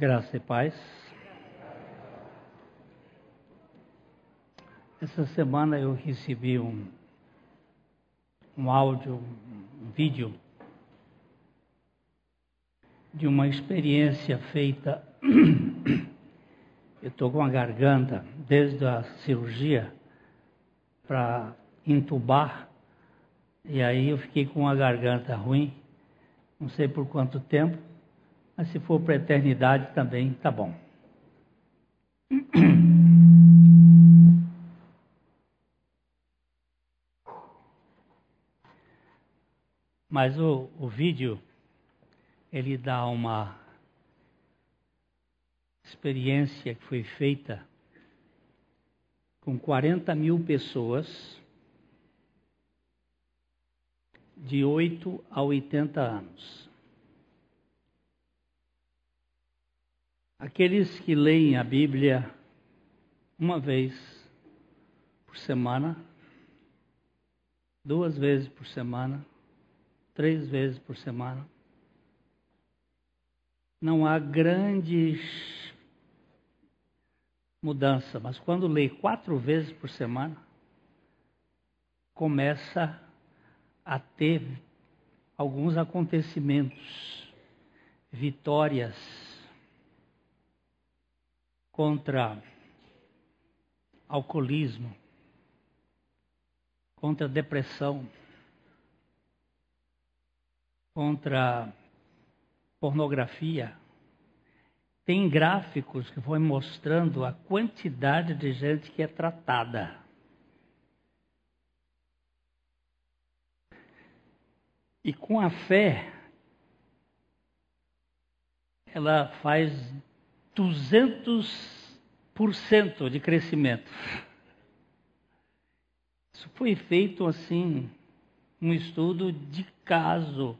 Graça e paz. Essa semana eu recebi um, um áudio, um vídeo de uma experiência feita. Eu estou com a garganta desde a cirurgia para entubar e aí eu fiquei com a garganta ruim, não sei por quanto tempo, mas se for para a eternidade também tá bom. Mas o, o vídeo, ele dá uma experiência que foi feita com 40 mil pessoas de 8 a 80 anos. Aqueles que leem a Bíblia uma vez por semana, duas vezes por semana, três vezes por semana. Não há grande mudança, mas quando lê quatro vezes por semana, começa a ter alguns acontecimentos, vitórias contra alcoolismo, contra depressão contra pornografia. Tem gráficos que vão mostrando a quantidade de gente que é tratada. E com a fé, ela faz 200% de crescimento. Isso foi feito assim, um estudo de caso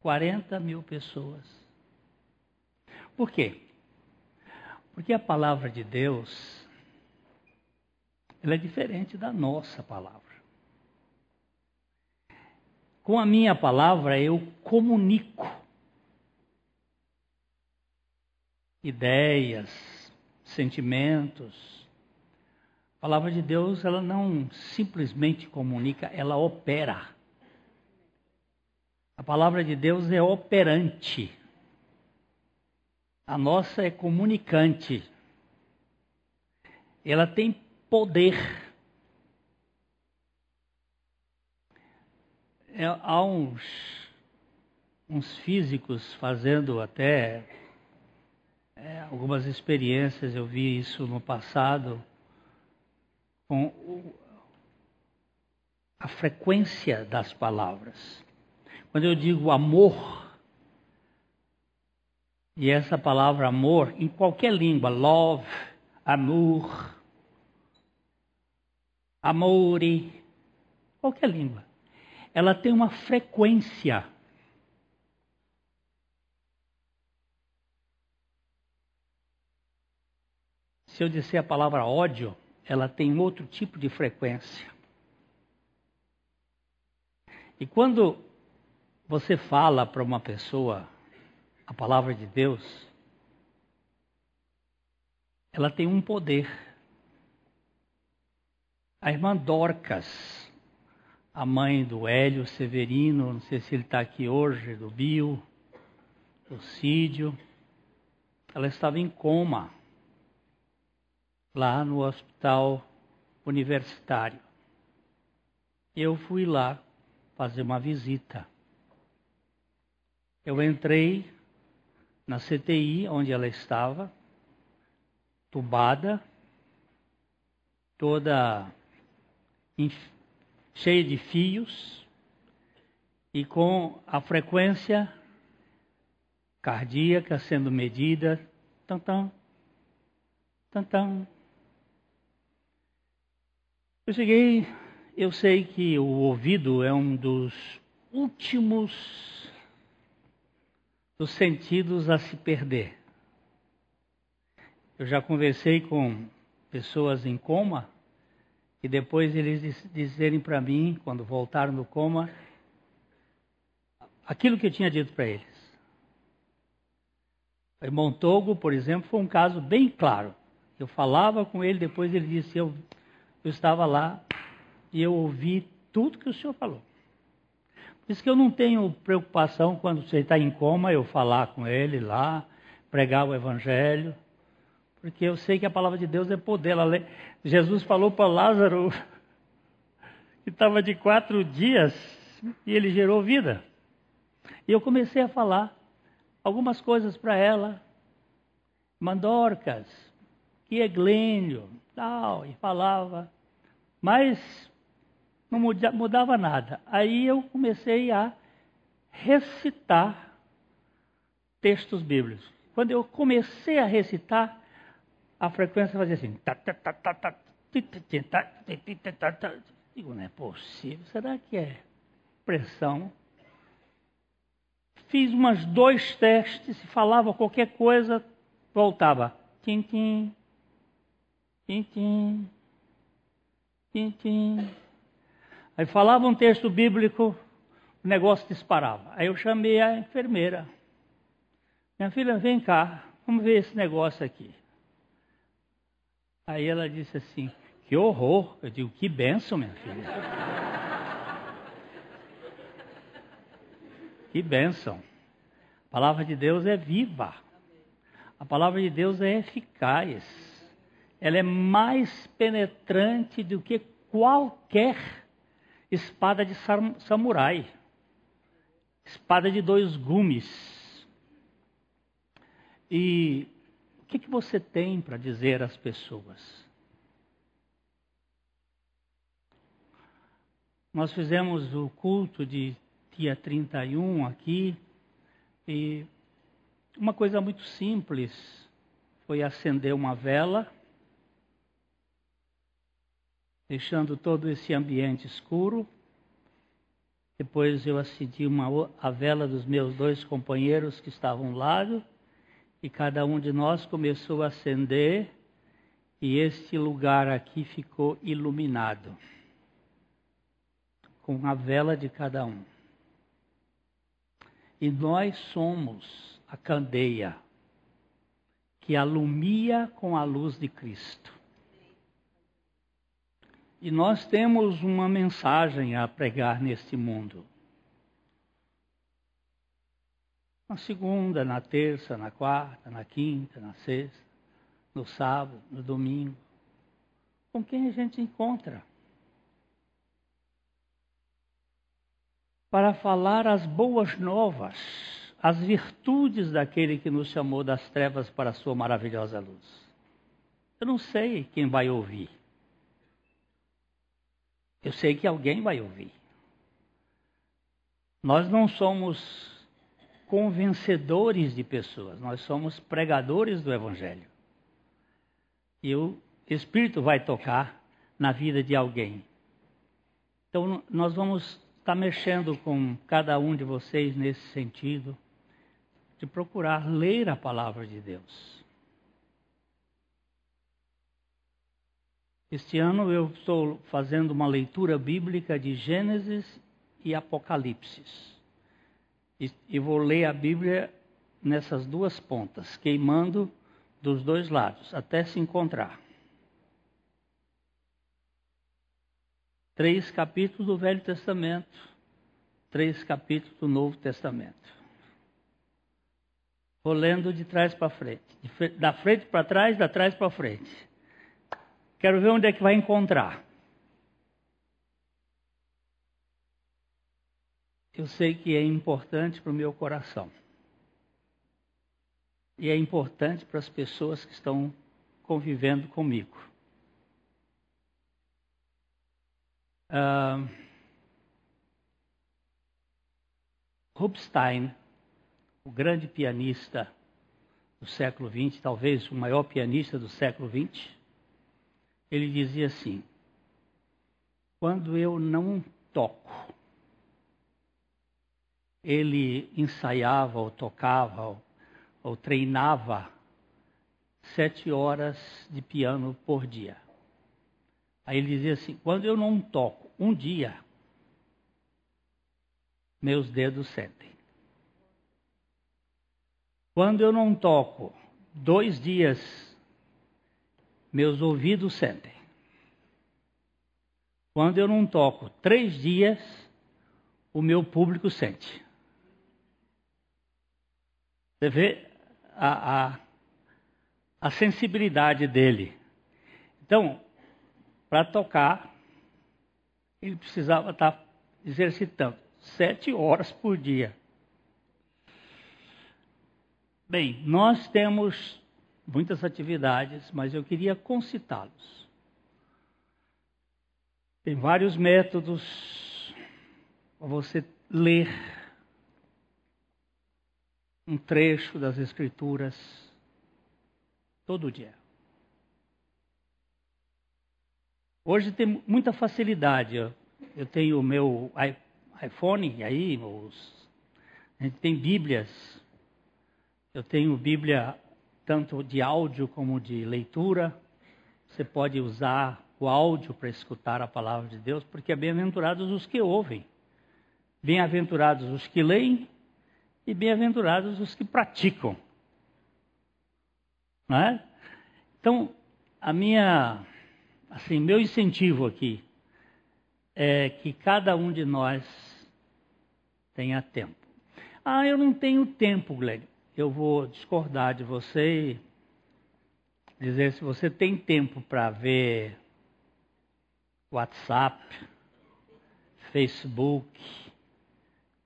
40 mil pessoas. Por quê? Porque a palavra de Deus, ela é diferente da nossa palavra. Com a minha palavra eu comunico ideias, sentimentos. A palavra de Deus, ela não simplesmente comunica, ela opera. A palavra de Deus é operante. A nossa é comunicante. Ela tem poder. É, há uns, uns físicos fazendo até é, algumas experiências, eu vi isso no passado, com o, a frequência das palavras. Quando eu digo amor, e essa palavra amor, em qualquer língua, love, amor, amore, qualquer língua, ela tem uma frequência. Se eu disser a palavra ódio, ela tem outro tipo de frequência. E quando você fala para uma pessoa a palavra de Deus, ela tem um poder. A irmã Dorcas, a mãe do Hélio Severino, não sei se ele está aqui hoje, do Bio, do Cídio, ela estava em coma lá no hospital universitário. Eu fui lá fazer uma visita. Eu entrei na CTI onde ela estava, tubada, toda cheia de fios e com a frequência cardíaca sendo medida, tam tam, Eu cheguei, eu sei que o ouvido é um dos últimos dos sentidos a se perder. Eu já conversei com pessoas em coma e depois eles dizerem para mim, quando voltaram do coma, aquilo que eu tinha dito para eles. O irmão Togo, por exemplo, foi um caso bem claro. Eu falava com ele, depois ele disse: Eu, eu estava lá e eu ouvi tudo que o senhor falou. Por isso que eu não tenho preocupação quando você está em coma, eu falar com ele lá, pregar o evangelho, porque eu sei que a palavra de Deus é poder. Jesus falou para Lázaro que estava de quatro dias e ele gerou vida. E eu comecei a falar algumas coisas para ela, mandorcas, é glênio, tal, e falava. Mas não mudava nada. Aí eu comecei a recitar textos bíblicos. Quando eu comecei a recitar, a frequência fazia assim. Digo, não é possível, será que é pressão? Fiz umas dois testes, falava qualquer coisa, voltava. Tim, tim, tim, tim, tim, tim. Aí falava um texto bíblico, o negócio disparava. Aí eu chamei a enfermeira. Minha filha, vem cá, vamos ver esse negócio aqui. Aí ela disse assim, que horror. Eu digo, que benção, minha filha. que benção. A palavra de Deus é viva. A palavra de Deus é eficaz. Ela é mais penetrante do que qualquer espada de samurai, espada de dois gumes. E o que, que você tem para dizer às pessoas? Nós fizemos o culto de dia 31 aqui e uma coisa muito simples foi acender uma vela deixando todo esse ambiente escuro. Depois eu acendi uma, a vela dos meus dois companheiros que estavam lado, e cada um de nós começou a acender, e este lugar aqui ficou iluminado, com a vela de cada um. E nós somos a candeia que alumia com a luz de Cristo. E nós temos uma mensagem a pregar neste mundo. Na segunda, na terça, na quarta, na quinta, na sexta, no sábado, no domingo. Com quem a gente encontra? Para falar as boas novas, as virtudes daquele que nos chamou das trevas para a sua maravilhosa luz. Eu não sei quem vai ouvir. Eu sei que alguém vai ouvir. Nós não somos convencedores de pessoas, nós somos pregadores do Evangelho. E o Espírito vai tocar na vida de alguém. Então, nós vamos estar mexendo com cada um de vocês nesse sentido, de procurar ler a palavra de Deus. Este ano eu estou fazendo uma leitura bíblica de Gênesis e Apocalipse. E, e vou ler a Bíblia nessas duas pontas, queimando dos dois lados, até se encontrar. Três capítulos do Velho Testamento, três capítulos do Novo Testamento. Vou lendo de trás para frente, da frente para trás, da trás para frente. Quero ver onde é que vai encontrar. Eu sei que é importante para o meu coração. E é importante para as pessoas que estão convivendo comigo. Uh, Rubinstein, o grande pianista do século XX, talvez o maior pianista do século XX, ele dizia assim: quando eu não toco, ele ensaiava ou tocava ou, ou treinava sete horas de piano por dia. Aí ele dizia assim: quando eu não toco um dia, meus dedos sentem. Quando eu não toco dois dias, meus ouvidos sentem. Quando eu não toco três dias, o meu público sente. Você vê a, a, a sensibilidade dele. Então, para tocar, ele precisava estar tá exercitando sete horas por dia. Bem, nós temos muitas atividades, mas eu queria concitá-los. Tem vários métodos para você ler um trecho das Escrituras todo dia. Hoje tem muita facilidade. Eu tenho o meu iPhone aí, os, a gente tem Bíblias. Eu tenho Bíblia tanto de áudio como de leitura. Você pode usar o áudio para escutar a palavra de Deus, porque é bem-aventurados os que ouvem, bem-aventurados os que leem e bem-aventurados os que praticam. Não é? Então, a minha, assim, meu incentivo aqui é que cada um de nós tenha tempo. Ah, eu não tenho tempo, Glenn. Eu vou discordar de você e dizer se você tem tempo para ver WhatsApp, Facebook,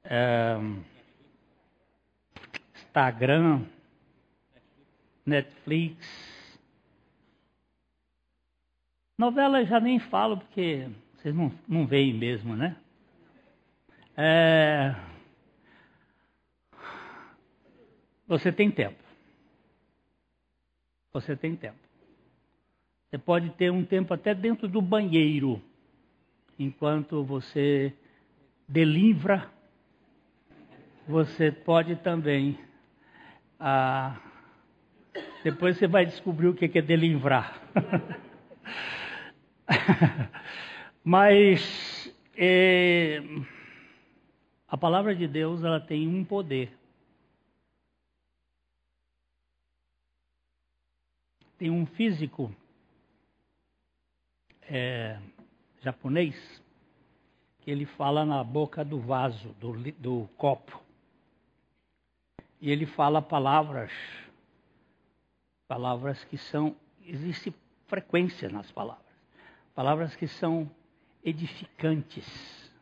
um, Instagram, Netflix. Novela já nem falo porque vocês não, não veem mesmo, né? É... Você tem tempo. Você tem tempo. Você pode ter um tempo até dentro do banheiro, enquanto você delivra. Você pode também ah, depois você vai descobrir o que é delivrar. Mas é, a palavra de Deus ela tem um poder. Tem um físico é, japonês que ele fala na boca do vaso, do, do copo e ele fala palavras, palavras que são, existe frequência nas palavras, palavras que são edificantes.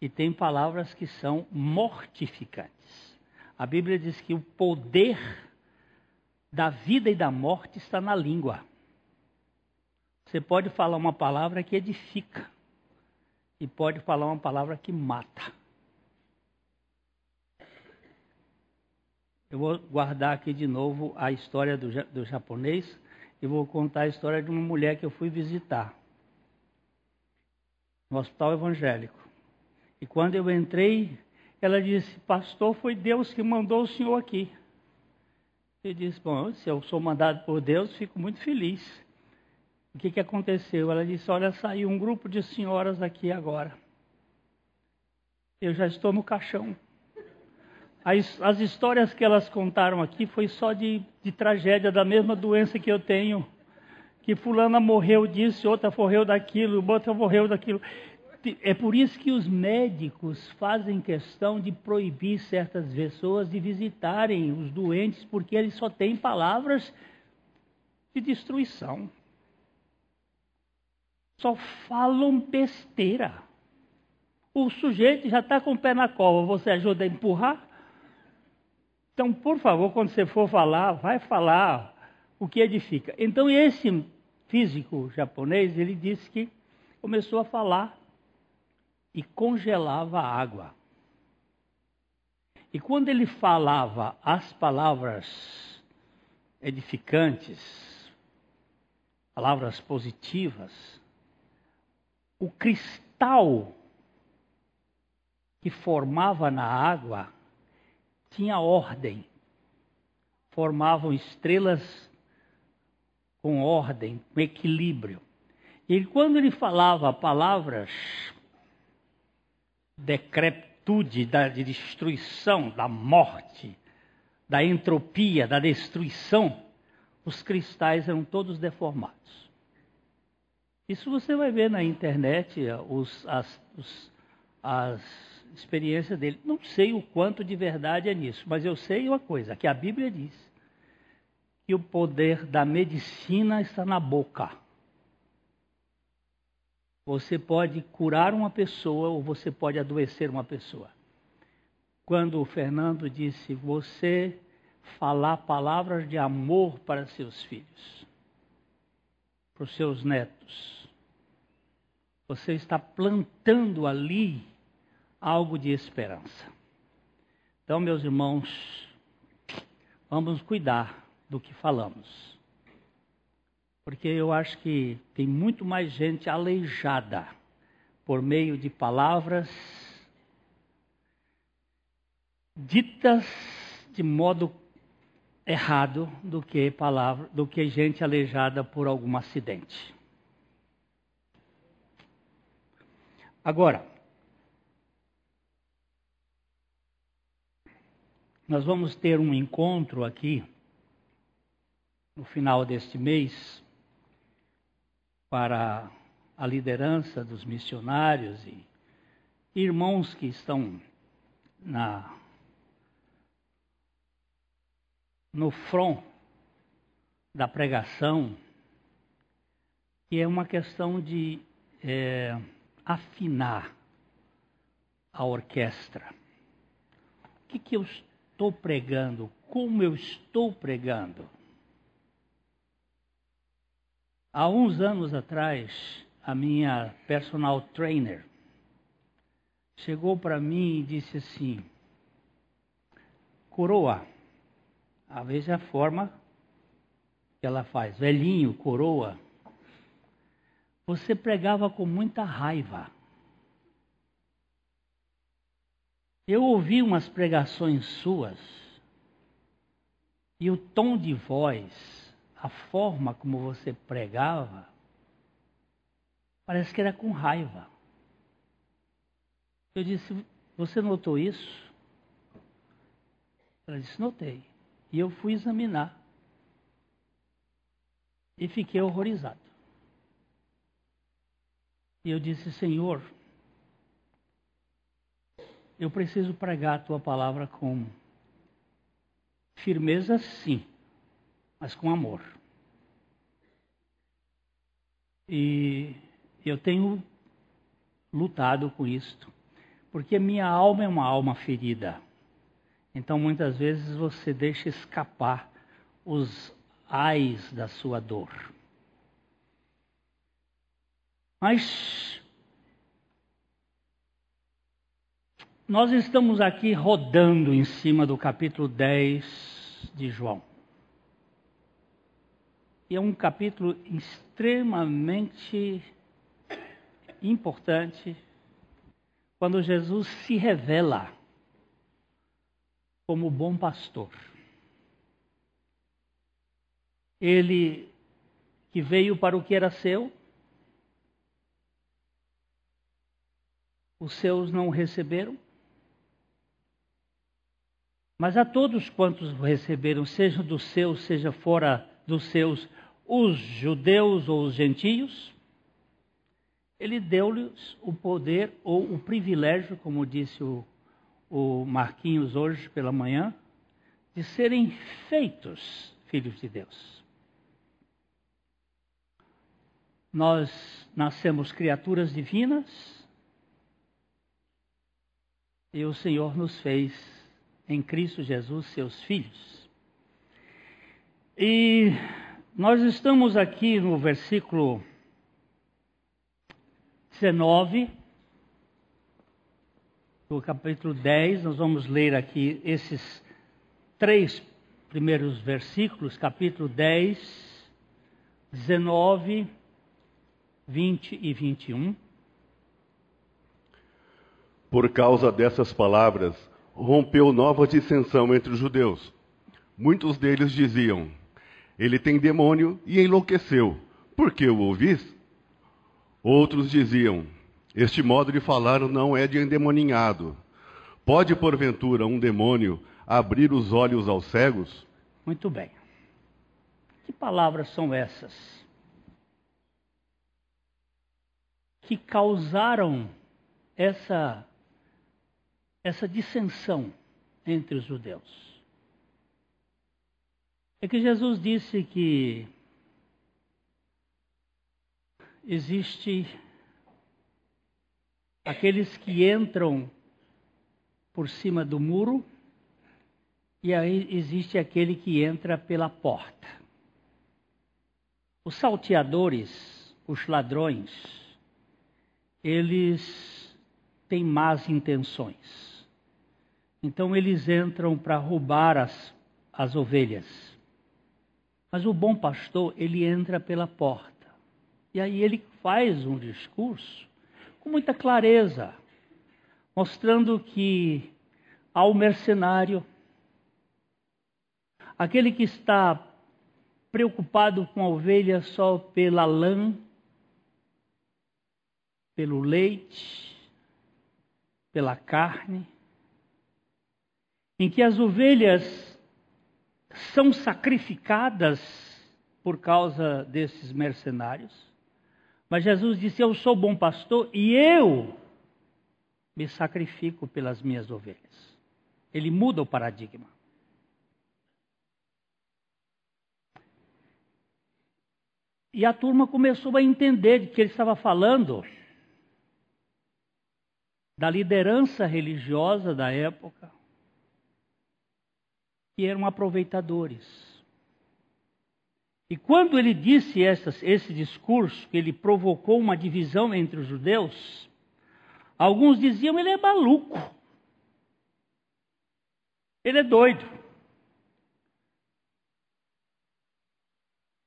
E tem palavras que são mortificantes. A Bíblia diz que o poder da vida e da morte está na língua. Você pode falar uma palavra que edifica e pode falar uma palavra que mata. Eu vou guardar aqui de novo a história do, do japonês e vou contar a história de uma mulher que eu fui visitar no hospital evangélico. E quando eu entrei, ela disse: Pastor, foi Deus que mandou o senhor aqui. Eu disse: Bom, se eu sou mandado por Deus, fico muito feliz. O que, que aconteceu? Ela disse: Olha, saiu um grupo de senhoras aqui agora. Eu já estou no caixão. As, as histórias que elas contaram aqui foi só de, de tragédia, da mesma doença que eu tenho. Que fulana morreu disso, outra morreu daquilo, outra morreu daquilo. É por isso que os médicos fazem questão de proibir certas pessoas de visitarem os doentes, porque eles só têm palavras de destruição. Só falam besteira. O sujeito já está com o pé na cova, você ajuda a empurrar? Então, por favor, quando você for falar, vai falar o que edifica. Então, esse físico japonês, ele disse que começou a falar e congelava a água. E quando ele falava as palavras edificantes, palavras positivas, o cristal que formava na água tinha ordem. Formavam estrelas com ordem, com equilíbrio. E quando ele falava palavras decrepitude, da de destruição, da morte, da entropia, da destruição, os cristais eram todos deformados. Isso você vai ver na internet, os, as, os, as experiências dele. Não sei o quanto de verdade é nisso, mas eu sei uma coisa, que a Bíblia diz que o poder da medicina está na boca. Você pode curar uma pessoa ou você pode adoecer uma pessoa. Quando o Fernando disse, você falar palavras de amor para seus filhos, para os seus netos, você está plantando ali algo de esperança. Então, meus irmãos, vamos cuidar do que falamos porque eu acho que tem muito mais gente aleijada por meio de palavras ditas de modo errado do que palavra, do que gente aleijada por algum acidente. Agora, nós vamos ter um encontro aqui no final deste mês para a liderança dos missionários e irmãos que estão na no front da pregação, que é uma questão de é, afinar a orquestra. O que, que eu estou pregando? Como eu estou pregando? Há uns anos atrás, a minha personal trainer chegou para mim e disse assim: Coroa, a veja a forma que ela faz, velhinho, coroa. Você pregava com muita raiva. Eu ouvi umas pregações suas e o tom de voz a forma como você pregava, parece que era com raiva. Eu disse: Você notou isso? Ela disse: Notei. E eu fui examinar. E fiquei horrorizado. E eu disse: Senhor, eu preciso pregar a tua palavra com firmeza, sim mas com amor. E eu tenho lutado com isto, porque minha alma é uma alma ferida. Então muitas vezes você deixa escapar os ais da sua dor. Mas nós estamos aqui rodando em cima do capítulo 10 de João. E é um capítulo extremamente importante quando Jesus se revela como bom pastor. Ele que veio para o que era seu, os seus não receberam, mas a todos quantos receberam, seja dos seus, seja fora dos seus, os judeus ou os gentios, ele deu-lhes o poder ou o privilégio, como disse o, o Marquinhos hoje pela manhã, de serem feitos filhos de Deus. Nós nascemos criaturas divinas e o Senhor nos fez em Cristo Jesus seus filhos. E nós estamos aqui no versículo 19 do capítulo 10. Nós vamos ler aqui esses três primeiros versículos, capítulo 10, 19, 20 e 21. Por causa dessas palavras, rompeu nova dissensão entre os judeus. Muitos deles diziam: ele tem demônio e enlouqueceu. Por que o ouvis? Outros diziam: Este modo de falar não é de endemoninhado. Pode, porventura, um demônio abrir os olhos aos cegos? Muito bem. Que palavras são essas? Que causaram essa, essa dissensão entre os judeus. É que Jesus disse que existe aqueles que entram por cima do muro e aí existe aquele que entra pela porta. Os salteadores, os ladrões, eles têm más intenções. Então eles entram para roubar as, as ovelhas. Mas o bom pastor, ele entra pela porta. E aí ele faz um discurso com muita clareza, mostrando que ao mercenário, aquele que está preocupado com a ovelha só pela lã, pelo leite, pela carne, em que as ovelhas são sacrificadas por causa desses mercenários. Mas Jesus disse: Eu sou bom pastor e eu me sacrifico pelas minhas ovelhas. Ele muda o paradigma. E a turma começou a entender que ele estava falando da liderança religiosa da época, que eram aproveitadores. E quando ele disse essas, esse discurso, que ele provocou uma divisão entre os judeus, alguns diziam ele é maluco, ele é doido.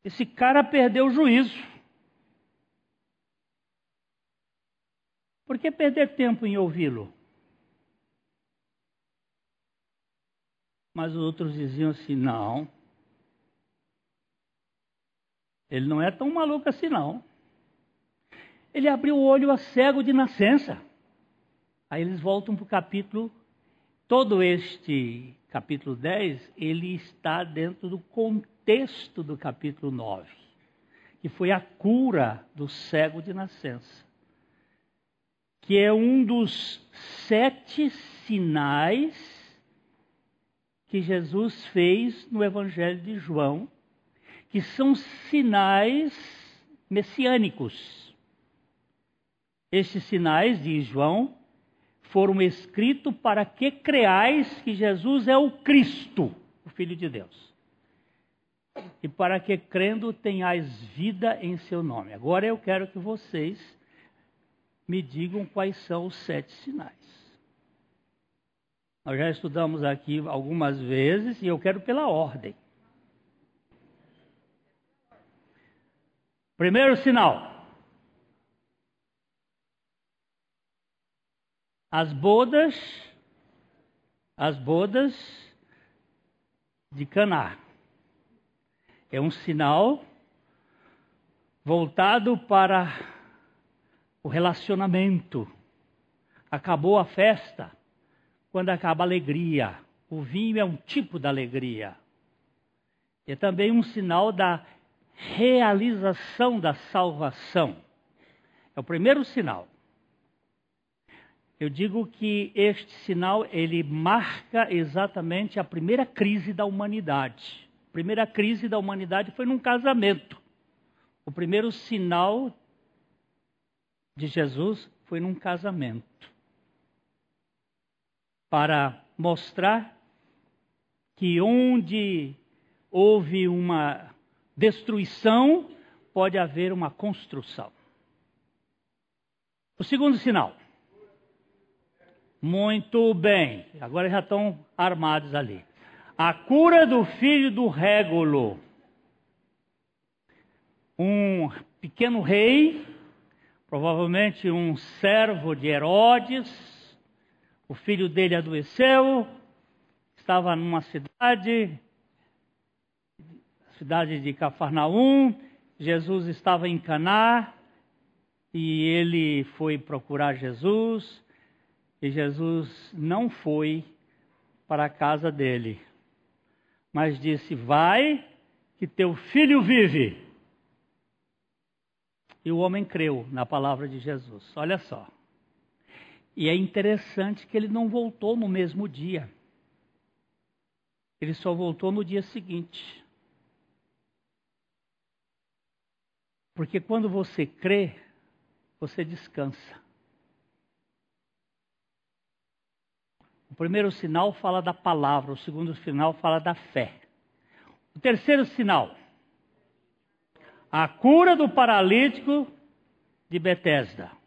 Esse cara perdeu o juízo. Por que perder tempo em ouvi-lo? Mas os outros diziam assim: não, ele não é tão maluco assim, não. Ele abriu o olho a cego de nascença. Aí eles voltam para o capítulo. Todo este capítulo 10, ele está dentro do contexto do capítulo 9, que foi a cura do cego de nascença, que é um dos sete sinais que Jesus fez no Evangelho de João que são sinais messiânicos. Estes sinais, diz João, foram escritos para que creais que Jesus é o Cristo, o Filho de Deus. E para que crendo tenhais vida em seu nome. Agora eu quero que vocês me digam quais são os sete sinais. Nós já estudamos aqui algumas vezes e eu quero pela ordem. Primeiro sinal. As bodas, as bodas de Caná. É um sinal voltado para o relacionamento. Acabou a festa quando acaba a alegria. O vinho é um tipo da alegria. É também um sinal da realização da salvação. É o primeiro sinal. Eu digo que este sinal ele marca exatamente a primeira crise da humanidade. A primeira crise da humanidade foi num casamento. O primeiro sinal de Jesus foi num casamento. Para mostrar que onde houve uma destruição, pode haver uma construção. O segundo sinal. Muito bem, agora já estão armados ali. A cura do filho do Régulo. Um pequeno rei, provavelmente um servo de Herodes, o filho dele adoeceu, estava numa cidade, cidade de Cafarnaum, Jesus estava em Caná e ele foi procurar Jesus e Jesus não foi para a casa dele. Mas disse: Vai, que teu filho vive. E o homem creu na palavra de Jesus. Olha só. E é interessante que ele não voltou no mesmo dia. Ele só voltou no dia seguinte. Porque quando você crê, você descansa. O primeiro sinal fala da palavra, o segundo sinal fala da fé. O terceiro sinal, a cura do paralítico de Betesda.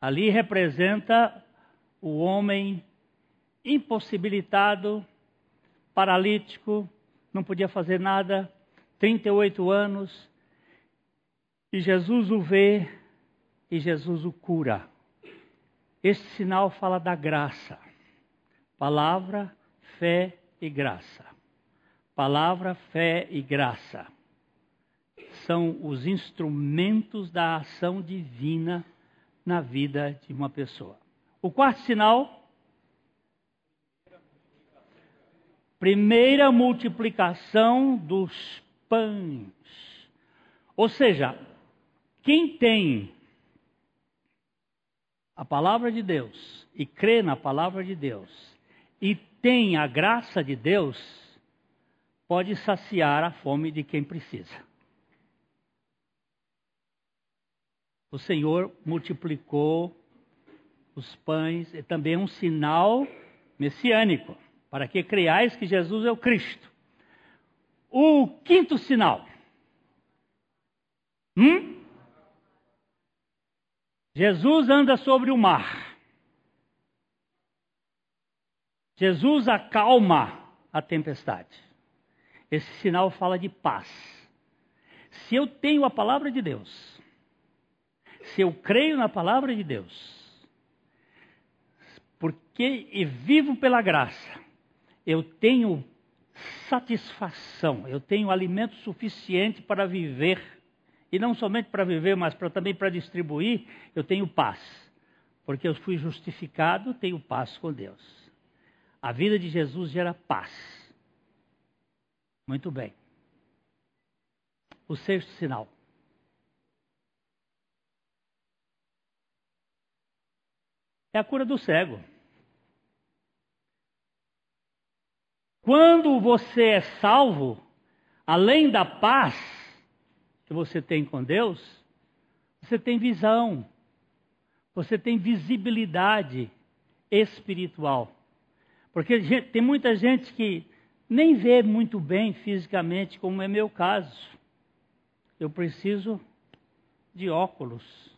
Ali representa o homem impossibilitado, paralítico, não podia fazer nada, 38 anos, e Jesus o vê e Jesus o cura. Este sinal fala da graça. Palavra, fé e graça. Palavra, fé e graça são os instrumentos da ação divina na vida de uma pessoa. O quarto sinal, primeira multiplicação dos pães. Ou seja, quem tem a palavra de Deus e crê na palavra de Deus e tem a graça de Deus, pode saciar a fome de quem precisa. O Senhor multiplicou os pães, e também um sinal messiânico, para que creais que Jesus é o Cristo. O quinto sinal. Hum? Jesus anda sobre o mar. Jesus acalma a tempestade. Esse sinal fala de paz. Se eu tenho a palavra de Deus, se eu creio na palavra de Deus, porque e vivo pela graça, eu tenho satisfação, eu tenho alimento suficiente para viver, e não somente para viver, mas para, também para distribuir, eu tenho paz, porque eu fui justificado, tenho paz com Deus. A vida de Jesus gera paz. Muito bem. O sexto sinal. É a cura do cego. Quando você é salvo, além da paz que você tem com Deus, você tem visão, você tem visibilidade espiritual. Porque tem muita gente que nem vê muito bem fisicamente, como é meu caso. Eu preciso de óculos.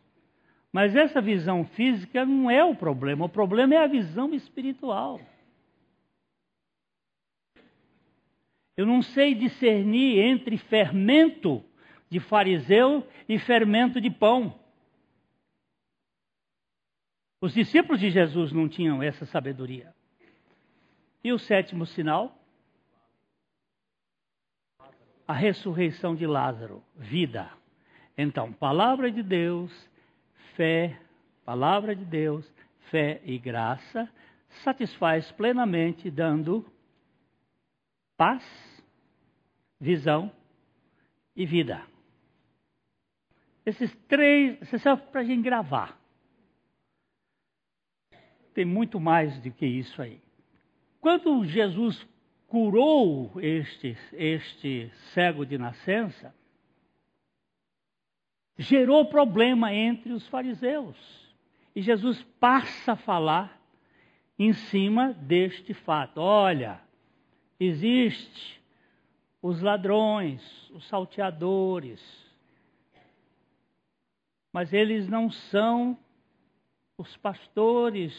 Mas essa visão física não é o problema, o problema é a visão espiritual. Eu não sei discernir entre fermento de fariseu e fermento de pão. Os discípulos de Jesus não tinham essa sabedoria. E o sétimo sinal? A ressurreição de Lázaro, vida. Então, palavra de Deus, fé, palavra de Deus, fé e graça, satisfaz plenamente, dando paz, visão e vida. Esses três, isso serve para a gente gravar. Tem muito mais do que isso aí. Quando Jesus curou este, este cego de nascença, gerou problema entre os fariseus. E Jesus passa a falar em cima deste fato. Olha, existe os ladrões, os salteadores, mas eles não são os pastores,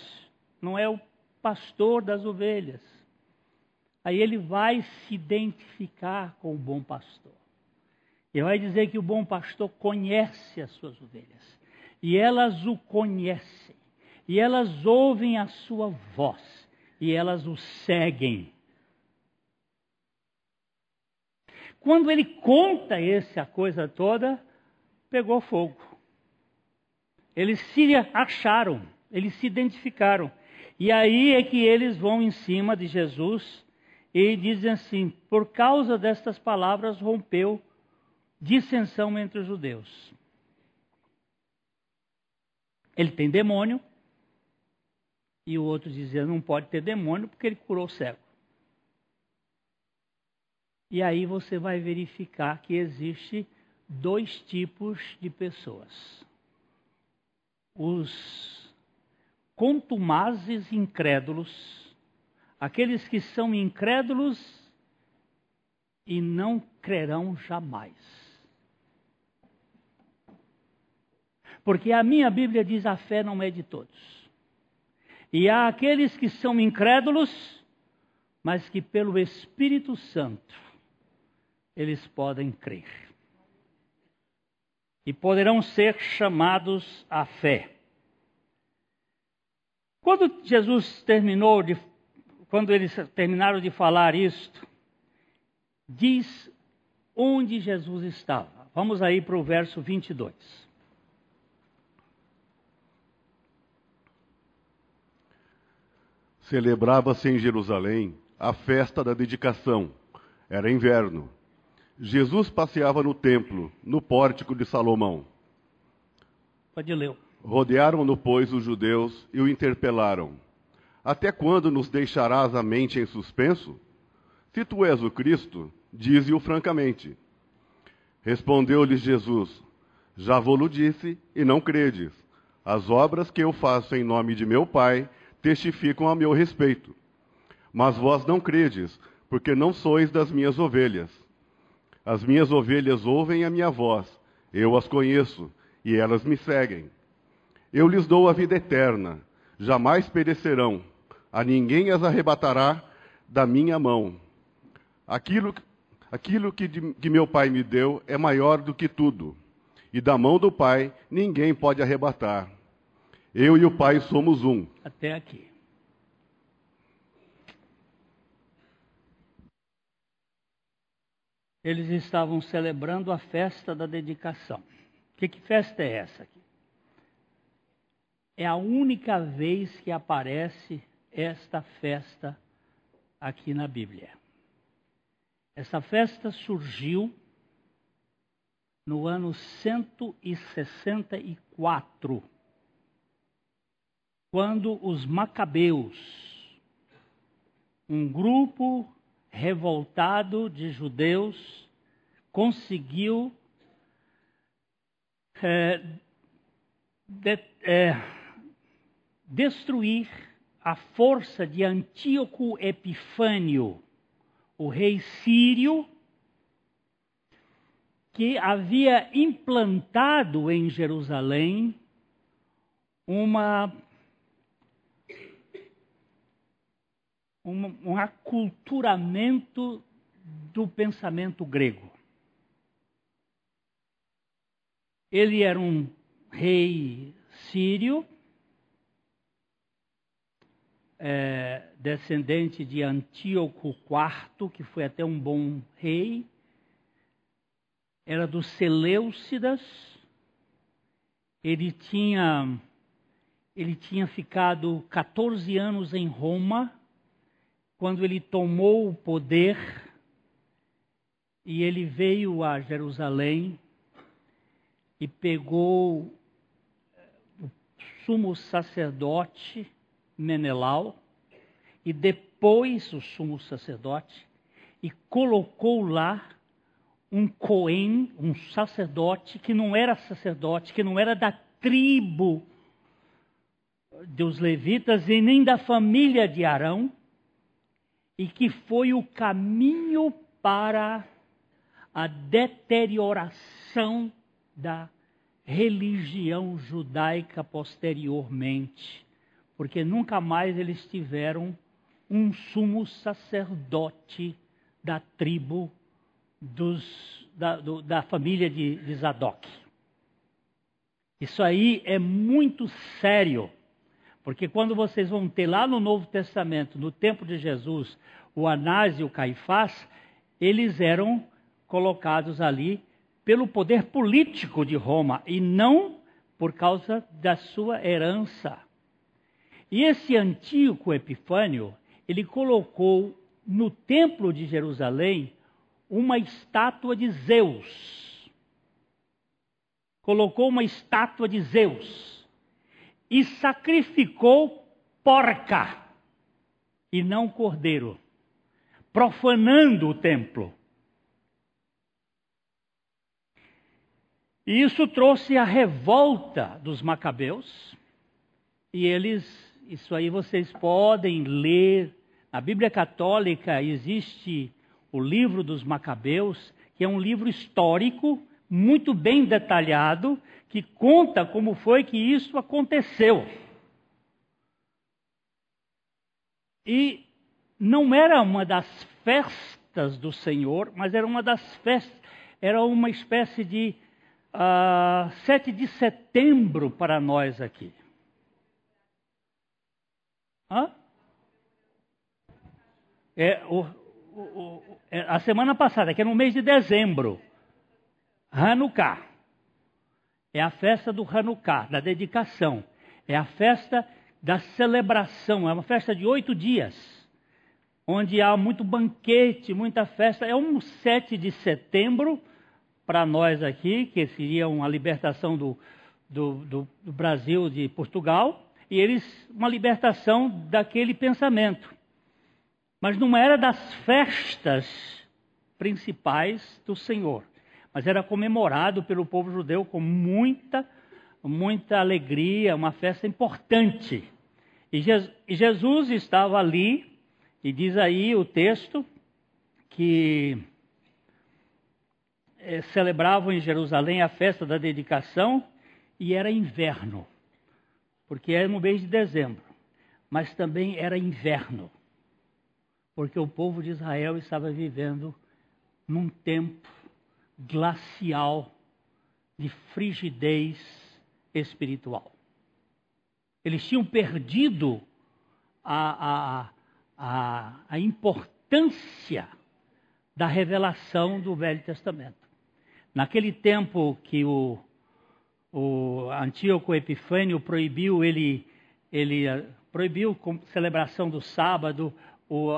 não é o pastor das ovelhas. Aí ele vai se identificar com o bom pastor. E vai dizer que o bom pastor conhece as suas ovelhas. E elas o conhecem. E elas ouvem a sua voz. E elas o seguem. Quando ele conta essa coisa toda, pegou fogo. Eles se acharam, eles se identificaram. E aí é que eles vão em cima de Jesus e dizem assim: por causa destas palavras rompeu dissensão entre os judeus. Ele tem demônio, e o outro dizia: não pode ter demônio porque ele curou o cego. E aí você vai verificar que existe dois tipos de pessoas. Os contumazes incrédulos, aqueles que são incrédulos e não crerão jamais. Porque a minha Bíblia diz a fé não é de todos. E há aqueles que são incrédulos, mas que pelo Espírito Santo eles podem crer. E poderão ser chamados à fé. Quando Jesus terminou de quando eles terminaram de falar isto, diz onde Jesus estava. Vamos aí para o verso 22. Celebrava-se em Jerusalém a festa da dedicação. Era inverno. Jesus passeava no templo, no pórtico de Salomão. Pode ler. Rodearam-no, pois, os judeus e o interpelaram: Até quando nos deixarás a mente em suspenso? Se tu és o Cristo, dize-o francamente. Respondeu-lhes Jesus: Já vou-lo disse e não credes. As obras que eu faço em nome de meu Pai testificam a meu respeito. Mas vós não credes, porque não sois das minhas ovelhas. As minhas ovelhas ouvem a minha voz, eu as conheço, e elas me seguem. Eu lhes dou a vida eterna, jamais perecerão, a ninguém as arrebatará da minha mão. Aquilo, aquilo que, de, que meu Pai me deu é maior do que tudo, e da mão do Pai ninguém pode arrebatar. Eu e o Pai somos um. Até aqui. eles estavam celebrando a festa da dedicação. Que, que festa é essa aqui? É a única vez que aparece esta festa aqui na Bíblia. Essa festa surgiu no ano 164, quando os Macabeus, um grupo revoltado de judeus conseguiu é, de, é, destruir a força de Antíoco Epifânio, o rei sírio, que havia implantado em Jerusalém uma um, um aculturamento do pensamento grego. Ele era um rei sírio, é, descendente de Antíoco IV, que foi até um bom rei, era dos Seleucidas, ele tinha, ele tinha ficado 14 anos em Roma, quando ele tomou o poder e ele veio a Jerusalém e pegou o sumo sacerdote Menelau e depois o sumo sacerdote e colocou lá um Cohen, um sacerdote que não era sacerdote, que não era da tribo dos levitas e nem da família de Arão, e que foi o caminho para a deterioração da religião judaica posteriormente, porque nunca mais eles tiveram um sumo sacerdote da tribo dos, da, do, da família de, de Zadok. Isso aí é muito sério. Porque quando vocês vão ter lá no Novo Testamento, no tempo de Jesus, o Anás e o Caifás, eles eram colocados ali pelo poder político de Roma e não por causa da sua herança. E esse Antíoco Epifânio, ele colocou no templo de Jerusalém uma estátua de Zeus. Colocou uma estátua de Zeus e sacrificou porca e não cordeiro, profanando o templo. E isso trouxe a revolta dos macabeus, e eles, isso aí vocês podem ler. Na Bíblia Católica existe o livro dos Macabeus, que é um livro histórico, muito bem detalhado, que conta como foi que isso aconteceu. E não era uma das festas do Senhor, mas era uma das festas, era uma espécie de uh, ah, 7 de setembro para nós aqui. Hã? É, o, o, o, é, a semana passada, que é no mês de dezembro, Hanukkah. É a festa do Hanukkah, da dedicação. É a festa da celebração. É uma festa de oito dias, onde há muito banquete, muita festa. É um 7 de setembro para nós aqui, que seria uma libertação do, do, do, do Brasil de Portugal, e eles uma libertação daquele pensamento. Mas não era das festas principais do Senhor, mas era comemorado pelo povo judeu com muita muita alegria, uma festa importante. E Jesus estava ali, e diz aí o texto, que é, celebravam em Jerusalém a festa da dedicação, e era inverno, porque era no mês de dezembro, mas também era inverno, porque o povo de Israel estava vivendo num tempo glacial de frigidez espiritual. Eles tinham perdido a, a, a, a importância da revelação do Velho Testamento. Naquele tempo que o, o Antíoco Epifânio proibiu ele, ele eh, proibiu a celebração do sábado,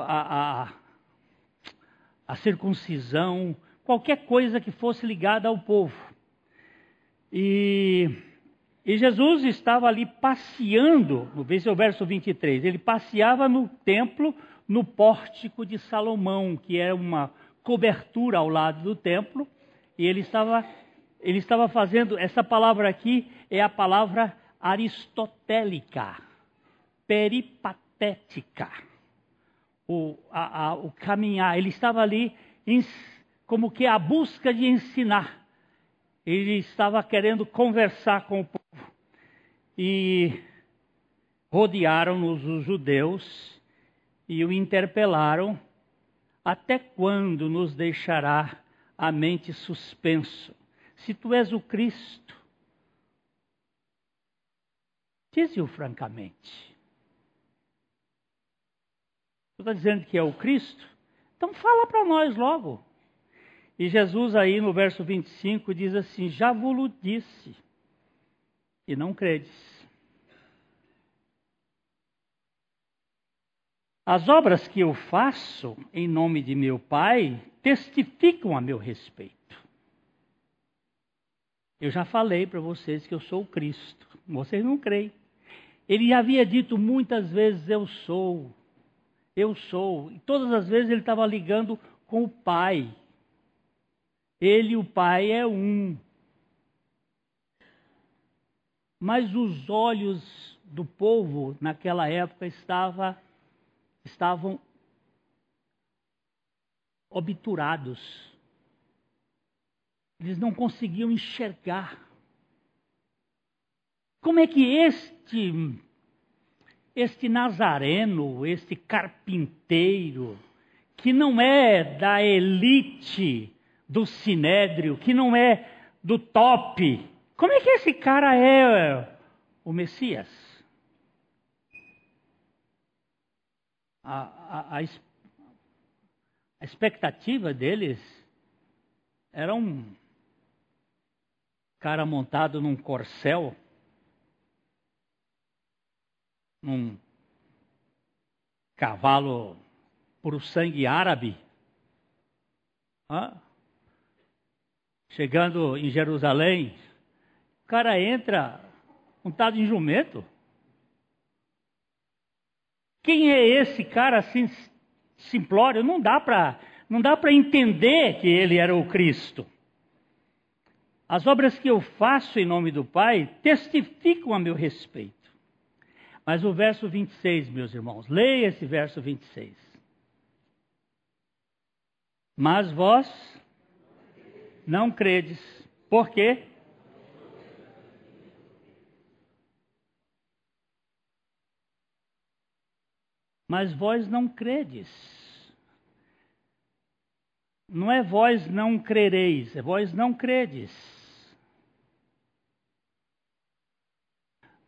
a, a, a circuncisão, qualquer coisa que fosse ligada ao povo. E e Jesus estava ali passeando, no verso 23, ele passeava no templo, no pórtico de Salomão, que era uma cobertura ao lado do templo, e ele estava, ele estava fazendo, essa palavra aqui é a palavra aristotélica, peripatética, o, a, a, o caminhar, ele estava ali em, como que a busca de ensinar, ele estava querendo conversar com o povo e rodearam-nos os judeus e o interpelaram: Até quando nos deixará a mente suspenso? Se tu és o Cristo, dize-o francamente. Tu está dizendo que é o Cristo? Então fala para nós logo. E Jesus aí no verso 25 diz assim: Já vos disse, e não credes. As obras que eu faço em nome de meu Pai testificam a meu respeito. Eu já falei para vocês que eu sou o Cristo. Vocês não creem. Ele havia dito muitas vezes: Eu sou, eu sou. E todas as vezes ele estava ligando com o Pai. Ele e o Pai é um mas os olhos do povo naquela época estava, estavam obturados. Eles não conseguiam enxergar. Como é que este este nazareno, este carpinteiro, que não é da elite do sinédrio, que não é do top, como é que esse cara é o Messias? A, a, a, a expectativa deles era um cara montado num corcel, num cavalo por sangue árabe. Chegando em Jerusalém, o cara entra montado em jumento. Quem é esse cara assim simplório? Não dá para não dá para entender que ele era o Cristo. As obras que eu faço em nome do Pai testificam a meu respeito. Mas o verso 26, meus irmãos, leia esse verso 26. Mas vós não credes. Por quê? Mas vós não credes. Não é vós não crereis, é vós não credes.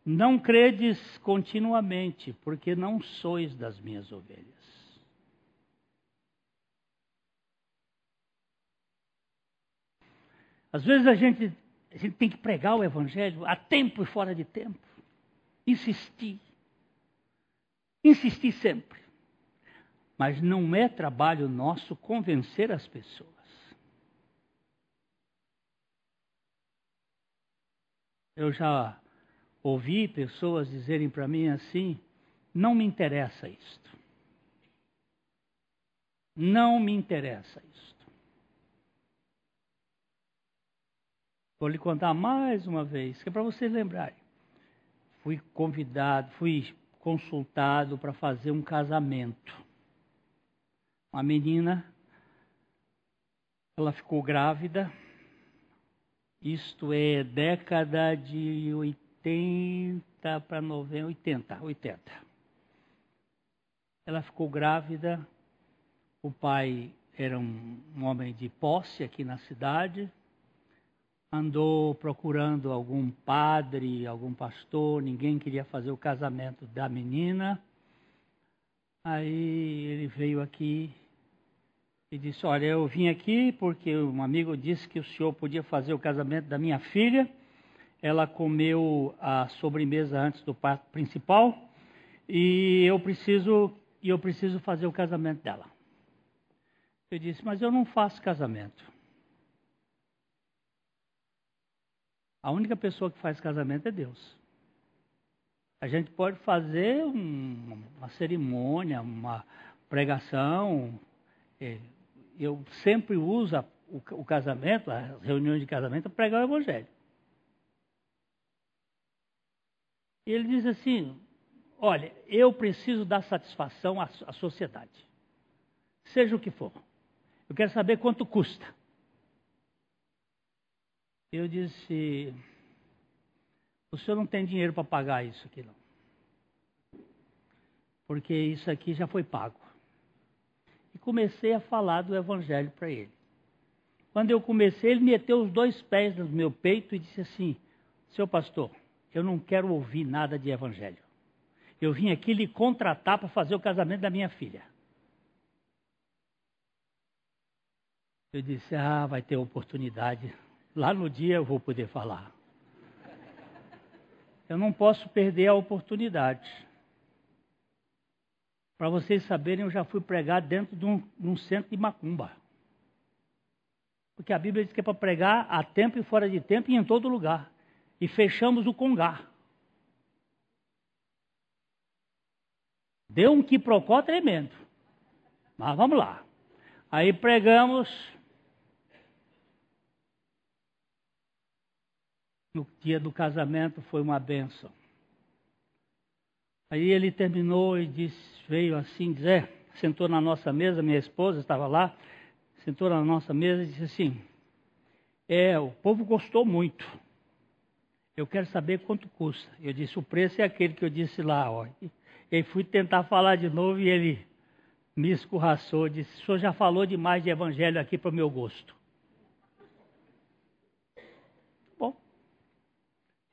Não credes continuamente, porque não sois das minhas ovelhas. Às vezes a gente, a gente tem que pregar o Evangelho a tempo e fora de tempo. Insistir. Insistir sempre. Mas não é trabalho nosso convencer as pessoas. Eu já ouvi pessoas dizerem para mim assim: não me interessa isto. Não me interessa isto. Vou lhe contar mais uma vez, que é para vocês lembrarem. Fui convidado, fui consultado para fazer um casamento. Uma menina, ela ficou grávida, isto é década de 80 para 90, 80, 80. Ela ficou grávida, o pai era um, um homem de posse aqui na cidade, andou procurando algum padre, algum pastor, ninguém queria fazer o casamento da menina. Aí ele veio aqui e disse: Olha, eu vim aqui porque um amigo disse que o senhor podia fazer o casamento da minha filha. Ela comeu a sobremesa antes do prato principal e eu preciso e eu preciso fazer o casamento dela. Eu disse: Mas eu não faço casamento. A única pessoa que faz casamento é Deus. A gente pode fazer um, uma cerimônia, uma pregação. É, eu sempre uso o, casamento, as reuniões de casamento, para pregar o Evangelho. E ele diz assim: Olha, eu preciso dar satisfação à sociedade, seja o que for. Eu quero saber quanto custa. Eu disse: O senhor não tem dinheiro para pagar isso aqui, não. Porque isso aqui já foi pago. E comecei a falar do Evangelho para ele. Quando eu comecei, ele meteu os dois pés no meu peito e disse assim: Seu pastor, eu não quero ouvir nada de Evangelho. Eu vim aqui lhe contratar para fazer o casamento da minha filha. Eu disse: Ah, vai ter oportunidade Lá no dia eu vou poder falar. Eu não posso perder a oportunidade. Para vocês saberem, eu já fui pregar dentro de um, de um centro de macumba. Porque a Bíblia diz que é para pregar a tempo e fora de tempo e em todo lugar. E fechamos o congá. Deu um quiprocó tremendo. Mas vamos lá. Aí pregamos no dia do casamento foi uma benção. Aí ele terminou e disse, veio assim dizer, sentou na nossa mesa, minha esposa estava lá, sentou na nossa mesa e disse assim: É, o povo gostou muito. Eu quero saber quanto custa. Eu disse: O preço é aquele que eu disse lá. Ó. E fui tentar falar de novo e ele me escorraçou. Disse: O senhor já falou demais de evangelho aqui para o meu gosto.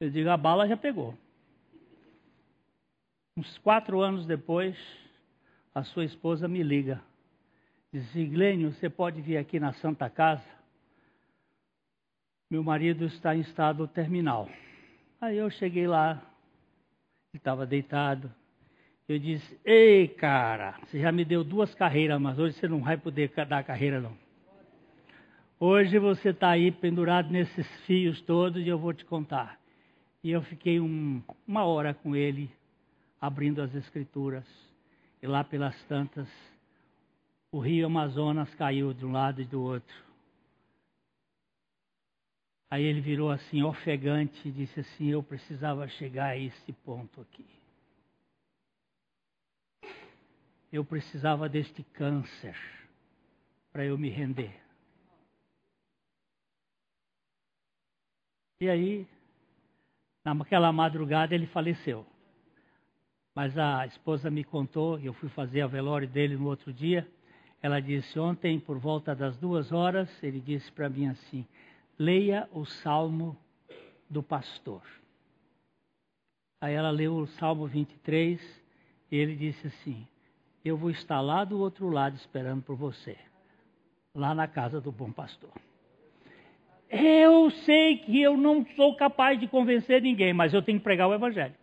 Eu digo, a bala já pegou. Uns quatro anos depois, a sua esposa me liga. Diz, Glênio, você pode vir aqui na Santa Casa? Meu marido está em estado terminal. Aí eu cheguei lá, ele estava deitado, Eu disse: Ei, cara, você já me deu duas carreiras, mas hoje você não vai poder dar carreira, não. Hoje você está aí pendurado nesses fios todos e eu vou te contar. E eu fiquei um, uma hora com ele, abrindo as escrituras. E lá pelas tantas, o rio Amazonas caiu de um lado e do outro. Aí ele virou assim, ofegante, e disse assim: Eu precisava chegar a esse ponto aqui. Eu precisava deste câncer para eu me render. E aí Naquela madrugada ele faleceu. Mas a esposa me contou, e eu fui fazer a velório dele no outro dia. Ela disse: Ontem, por volta das duas horas, ele disse para mim assim: Leia o salmo do pastor. Aí ela leu o salmo 23 e ele disse assim: Eu vou estar lá do outro lado esperando por você, lá na casa do bom pastor. Eu sei que eu não sou capaz de convencer ninguém, mas eu tenho que pregar o Evangelho.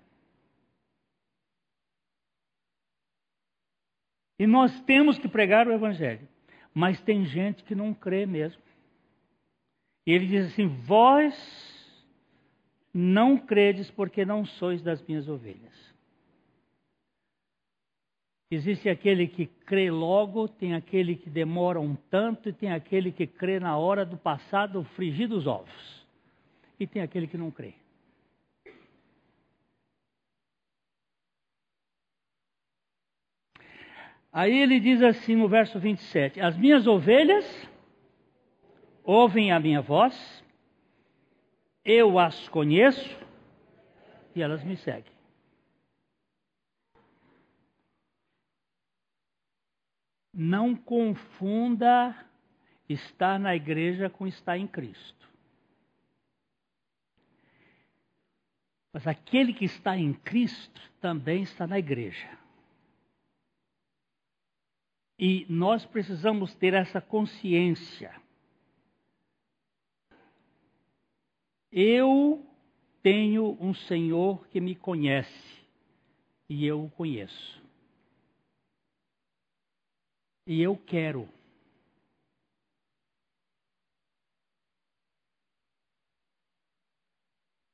E nós temos que pregar o Evangelho. Mas tem gente que não crê mesmo. E ele diz assim: Vós não credes porque não sois das minhas ovelhas. Existe aquele que crê logo, tem aquele que demora um tanto, e tem aquele que crê na hora do passado frigir dos ovos. E tem aquele que não crê. Aí ele diz assim no verso 27: As minhas ovelhas ouvem a minha voz, eu as conheço e elas me seguem. Não confunda estar na igreja com estar em Cristo. Mas aquele que está em Cristo também está na igreja. E nós precisamos ter essa consciência. Eu tenho um Senhor que me conhece e eu o conheço. E eu quero.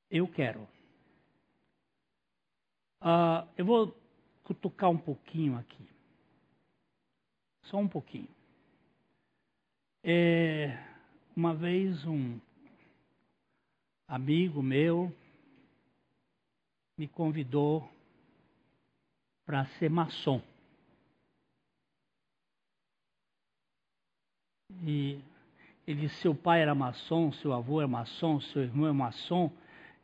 Eu quero. Uh, eu vou cutucar um pouquinho aqui. Só um pouquinho. É, uma vez um amigo meu me convidou para ser maçom. E ele disse: seu pai era maçom, seu avô é maçom, seu irmão é maçom,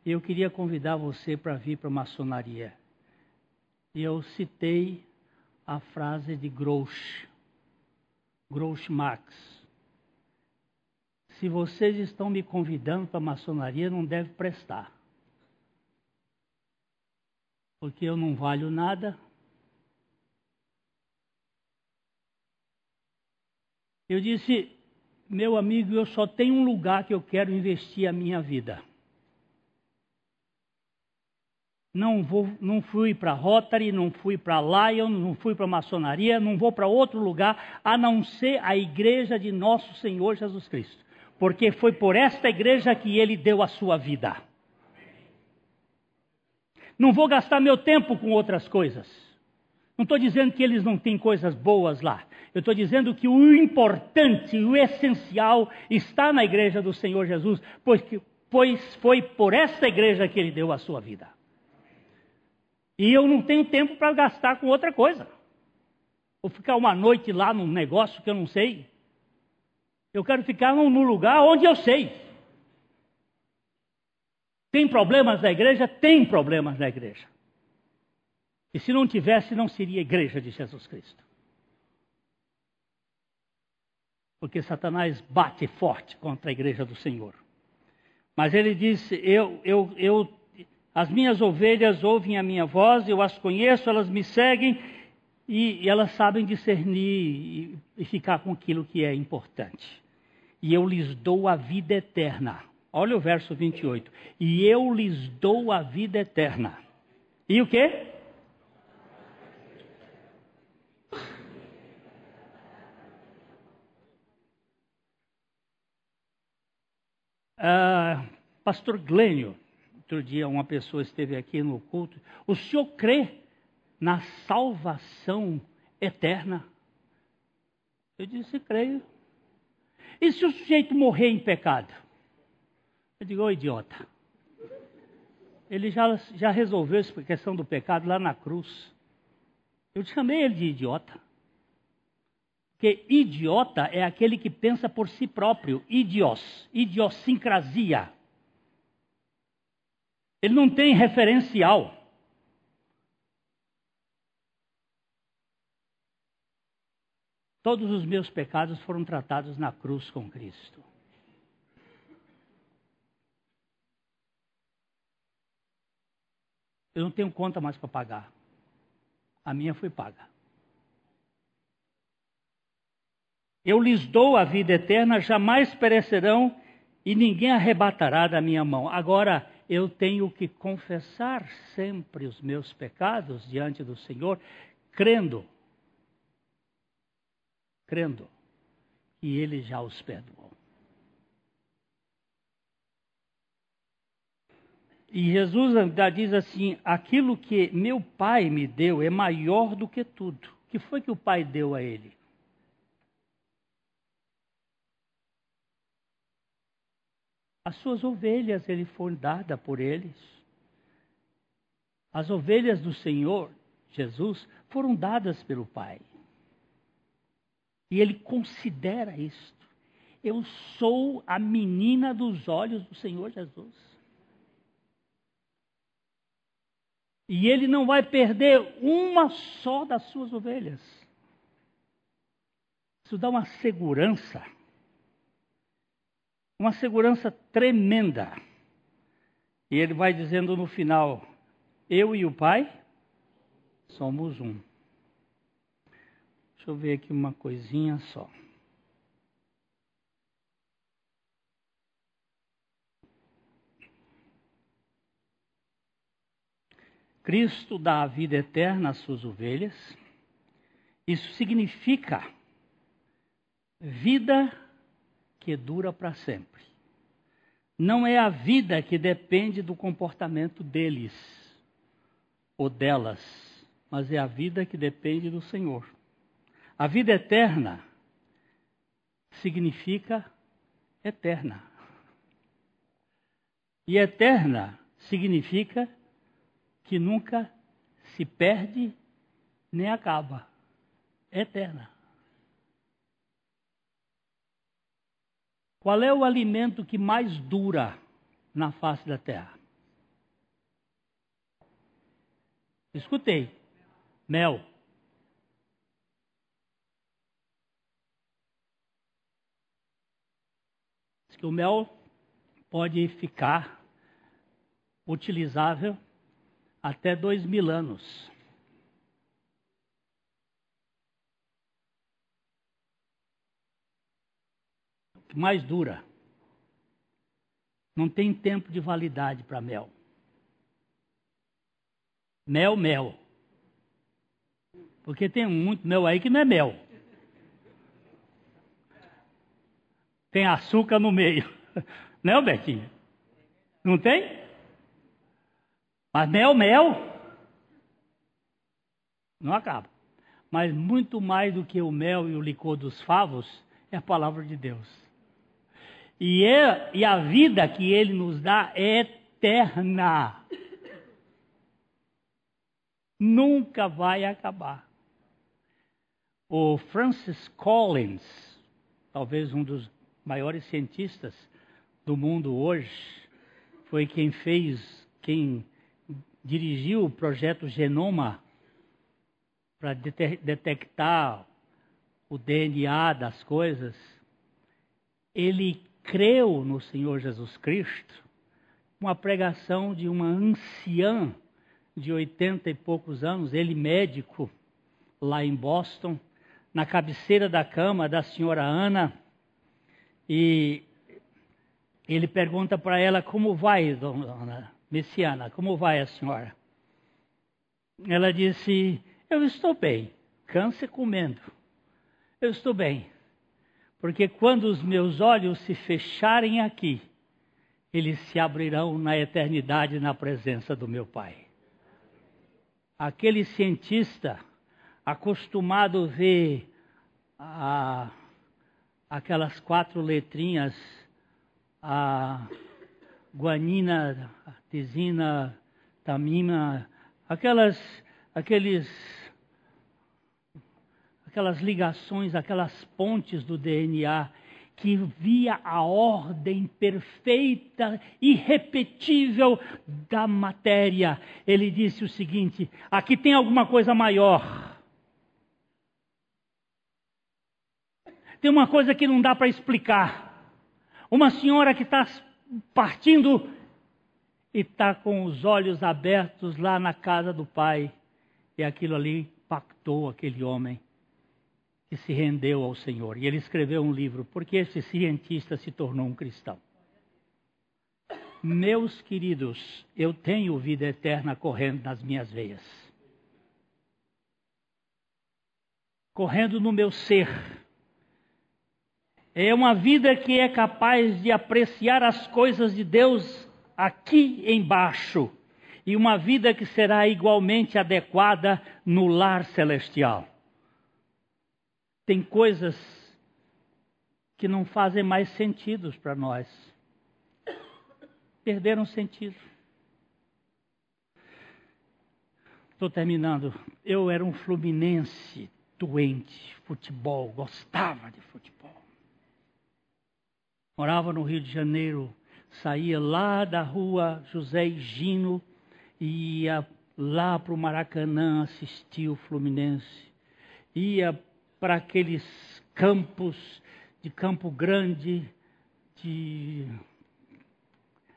e eu queria convidar você para vir para a maçonaria. E eu citei a frase de Grouch, Grouch Marx. Se vocês estão me convidando para a maçonaria, não deve prestar. Porque eu não valho nada, Eu disse, meu amigo, eu só tenho um lugar que eu quero investir a minha vida. Não, vou, não fui para Rotary, não fui para Lion, não fui para maçonaria, não vou para outro lugar a não ser a igreja de nosso Senhor Jesus Cristo. Porque foi por esta igreja que ele deu a sua vida. Não vou gastar meu tempo com outras coisas. Não estou dizendo que eles não têm coisas boas lá. Eu estou dizendo que o importante, o essencial está na igreja do Senhor Jesus, pois, pois foi por essa igreja que ele deu a sua vida. E eu não tenho tempo para gastar com outra coisa. Vou ficar uma noite lá num negócio que eu não sei. Eu quero ficar no lugar onde eu sei. Tem problemas na igreja? Tem problemas na igreja. E se não tivesse, não seria igreja de Jesus Cristo. Porque Satanás bate forte contra a igreja do Senhor. Mas ele disse: eu, eu, eu, as minhas ovelhas ouvem a minha voz, eu as conheço, elas me seguem e, e elas sabem discernir e, e ficar com aquilo que é importante. E eu lhes dou a vida eterna. Olha o verso 28. E eu lhes dou a vida eterna. E o quê? Ah, Pastor Glênio, outro dia uma pessoa esteve aqui no culto. O senhor crê na salvação eterna? Eu disse, creio. E se o sujeito morrer em pecado? Eu digo, ô idiota. Ele já, já resolveu essa questão do pecado lá na cruz. Eu chamei ele de idiota. Porque idiota é aquele que pensa por si próprio. Idios, idiosincrasia. Ele não tem referencial. Todos os meus pecados foram tratados na cruz com Cristo. Eu não tenho conta mais para pagar. A minha foi paga. Eu lhes dou a vida eterna, jamais perecerão e ninguém arrebatará da minha mão. Agora, eu tenho que confessar sempre os meus pecados diante do Senhor, crendo crendo que ele já os perdoou. E Jesus ainda diz assim: aquilo que meu pai me deu é maior do que tudo. O que foi que o pai deu a ele? As suas ovelhas ele foi dada por eles. As ovelhas do Senhor Jesus foram dadas pelo Pai. E ele considera isto. Eu sou a menina dos olhos do Senhor Jesus. E ele não vai perder uma só das suas ovelhas. Isso dá uma segurança, uma segurança tremenda. E ele vai dizendo no final: Eu e o Pai somos um. Deixa eu ver aqui uma coisinha só. Cristo dá a vida eterna às suas ovelhas. Isso significa vida que dura para sempre. Não é a vida que depende do comportamento deles ou delas, mas é a vida que depende do Senhor. A vida eterna significa eterna. E eterna significa que nunca se perde nem acaba. Eterna. Qual é o alimento que mais dura na face da terra? Escutei. Mel. que o mel pode ficar utilizável até dois mil anos. Mais dura. Não tem tempo de validade para mel. Mel, mel. Porque tem muito mel aí que não é mel. tem açúcar no meio. Não, né, Betinho? Não tem? Mas mel, mel, não acaba. Mas muito mais do que o mel e o licor dos favos é a palavra de Deus. E, é, e a vida que ele nos dá é eterna. Nunca vai acabar. O Francis Collins, talvez um dos maiores cientistas do mundo hoje, foi quem fez, quem dirigiu o projeto Genoma para detectar o DNA das coisas. Ele creu no Senhor Jesus Cristo, uma pregação de uma anciã de oitenta e poucos anos, ele médico, lá em Boston, na cabeceira da cama da senhora Ana e ele pergunta para ela como vai, dona Messiana, como vai a senhora? Ela disse: Eu estou bem, câncer comendo. Eu estou bem, porque quando os meus olhos se fecharem aqui, eles se abrirão na eternidade na presença do meu Pai. Aquele cientista acostumado a ver a, aquelas quatro letrinhas, a guanina, tisina, tamina, aquelas, aqueles, aquelas ligações, aquelas pontes do DNA que via a ordem perfeita, irrepetível da matéria. Ele disse o seguinte: aqui tem alguma coisa maior. Tem uma coisa que não dá para explicar. Uma senhora que está partindo e está com os olhos abertos lá na casa do pai. E aquilo ali impactou aquele homem que se rendeu ao Senhor. E ele escreveu um livro, porque esse cientista se tornou um cristão. Meus queridos, eu tenho vida eterna correndo nas minhas veias. Correndo no meu ser é uma vida que é capaz de apreciar as coisas de Deus aqui embaixo. E uma vida que será igualmente adequada no lar celestial. Tem coisas que não fazem mais sentido para nós. Perderam sentido. Estou terminando. Eu era um fluminense doente, futebol, gostava de futebol morava no Rio de Janeiro, saía lá da rua José Higino e ia lá para o Maracanã assistir o Fluminense. Ia para aqueles campos de Campo Grande, de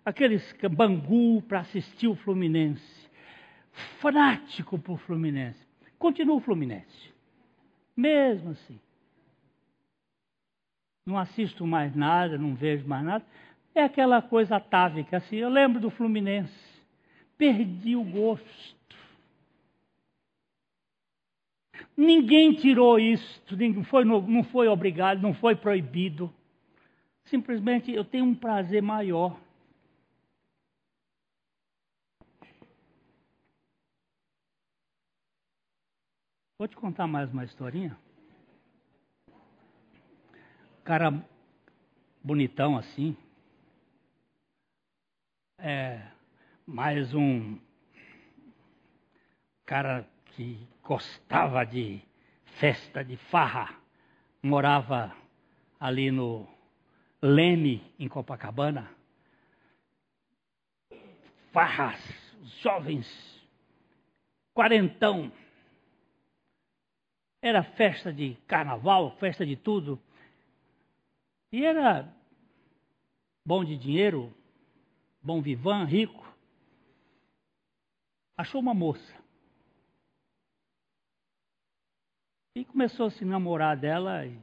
aqueles Bangu para assistir o Fluminense. Fanático por Fluminense. Continua o Fluminense. Mesmo assim não assisto mais nada, não vejo mais nada. É aquela coisa atávica, assim. Eu lembro do Fluminense. Perdi o gosto. Ninguém tirou isso, não foi, não foi obrigado, não foi proibido. Simplesmente eu tenho um prazer maior. Vou te contar mais uma historinha cara bonitão assim. É, mais um cara que gostava de festa, de farra, morava ali no Leme, em Copacabana. Farras, jovens, quarentão. Era festa de carnaval, festa de tudo. E era bom de dinheiro, bom vivan, rico. Achou uma moça. E começou a se namorar dela. E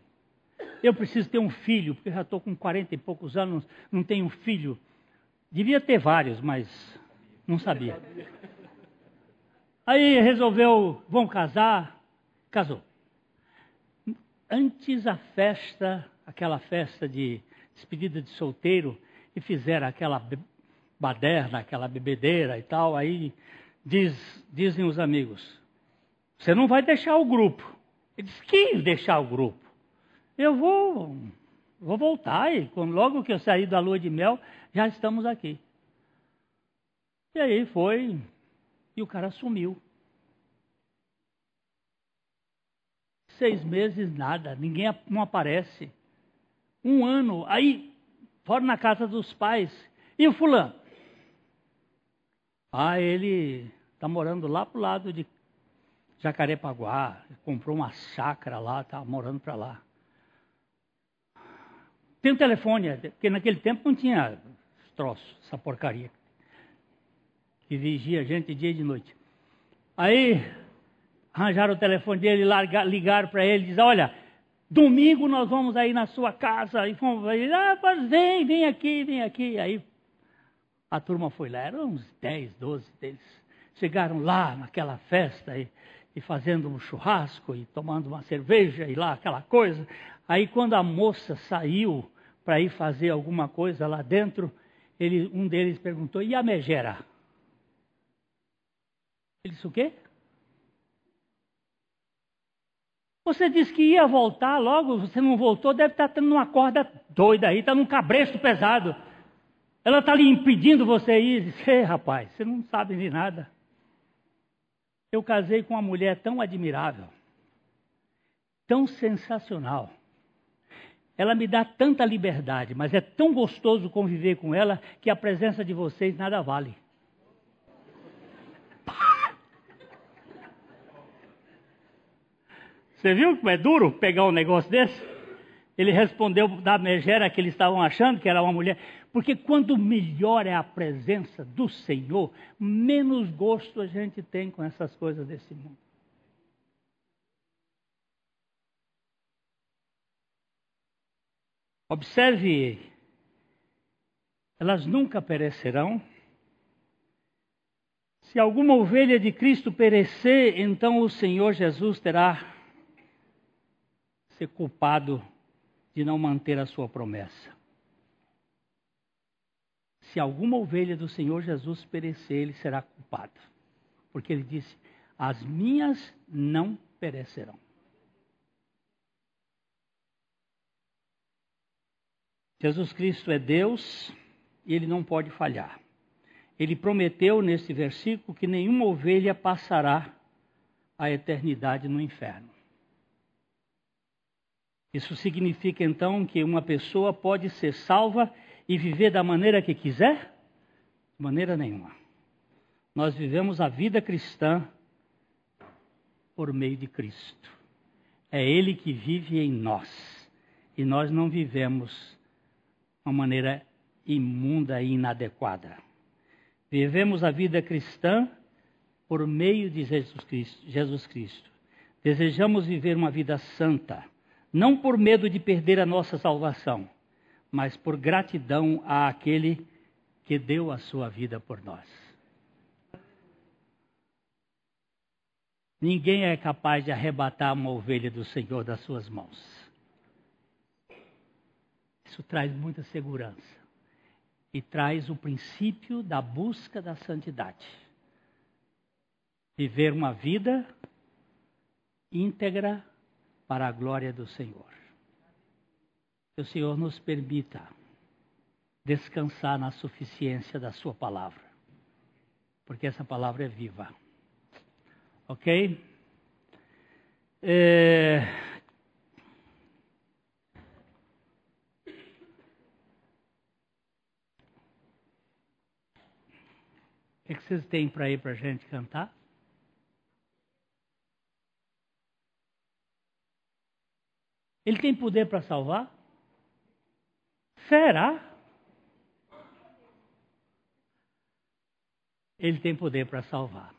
eu preciso ter um filho, porque já estou com 40 e poucos anos, não tenho um filho. Devia ter vários, mas não sabia. Aí resolveu, vão casar, casou. Antes a festa aquela festa de despedida de solteiro e fizeram aquela baderna, aquela bebedeira e tal. Aí diz, dizem os amigos: Você não vai deixar o grupo. Ele disse: Que deixar o grupo? Eu vou, vou voltar e logo que eu sair da lua de mel, já estamos aqui. E aí foi, e o cara sumiu. Seis meses, nada, ninguém não aparece um ano, aí fora na casa dos pais. E o fulano? Ah, ele está morando lá pro lado de Jacarepaguá, comprou uma chácara lá, está morando para lá. Tem um telefone, porque naquele tempo não tinha troço, essa porcaria. Que vigia a gente dia e de noite. Aí arranjaram o telefone dele, ligaram para ele disseram, olha, Domingo nós vamos aí na sua casa. E fomos aí, ah, vem, vem aqui, vem aqui. Aí a turma foi lá, eram uns 10, 12 deles. Chegaram lá naquela festa e, e fazendo um churrasco e tomando uma cerveja e lá aquela coisa. Aí quando a moça saiu para ir fazer alguma coisa lá dentro, ele, um deles perguntou: e a megera? Ele disse: o quê? Você disse que ia voltar logo, você não voltou, deve estar tendo uma corda doida aí, está num cabresto pesado. Ela está lhe impedindo você ir. Disse, rapaz, você não sabe de nada. Eu casei com uma mulher tão admirável, tão sensacional. Ela me dá tanta liberdade, mas é tão gostoso conviver com ela que a presença de vocês nada vale. Você viu como é duro pegar um negócio desse? Ele respondeu da megera que eles estavam achando que era uma mulher. Porque quando melhor é a presença do Senhor, menos gosto a gente tem com essas coisas desse mundo. Observe, elas nunca perecerão. Se alguma ovelha de Cristo perecer, então o Senhor Jesus terá ser culpado de não manter a sua promessa. Se alguma ovelha do Senhor Jesus perecer, ele será culpado. Porque ele disse: As minhas não perecerão. Jesus Cristo é Deus e ele não pode falhar. Ele prometeu nesse versículo que nenhuma ovelha passará a eternidade no inferno. Isso significa então que uma pessoa pode ser salva e viver da maneira que quiser? De maneira nenhuma. Nós vivemos a vida cristã por meio de Cristo. É Ele que vive em nós. E nós não vivemos uma maneira imunda e inadequada. Vivemos a vida cristã por meio de Jesus Cristo. Jesus Cristo. Desejamos viver uma vida santa não por medo de perder a nossa salvação, mas por gratidão àquele que deu a sua vida por nós. Ninguém é capaz de arrebatar uma ovelha do Senhor das suas mãos. Isso traz muita segurança e traz o princípio da busca da santidade. Viver uma vida íntegra para a glória do Senhor. Que o Senhor nos permita descansar na suficiência da Sua palavra, porque essa palavra é viva. Ok? É... O que vocês têm para ir para a gente cantar? Ele tem poder para salvar? Será? Ele tem poder para salvar.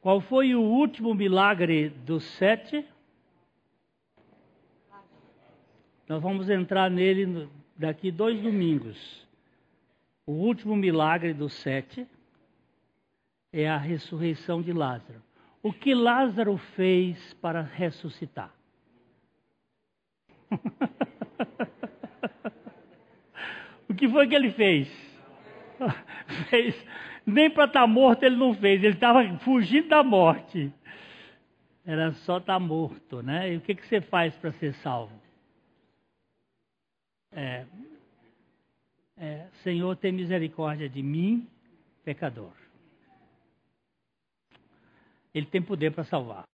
Qual foi o último milagre dos sete? Nós vamos entrar nele daqui dois domingos. O último milagre dos sete é a ressurreição de Lázaro o que Lázaro fez para ressuscitar. o que foi que ele fez? fez nem para estar tá morto ele não fez, ele estava fugindo da morte. Era só estar tá morto, né? E o que, que você faz para ser salvo? É, é, Senhor, tem misericórdia de mim, pecador. Ele tem poder para salvar.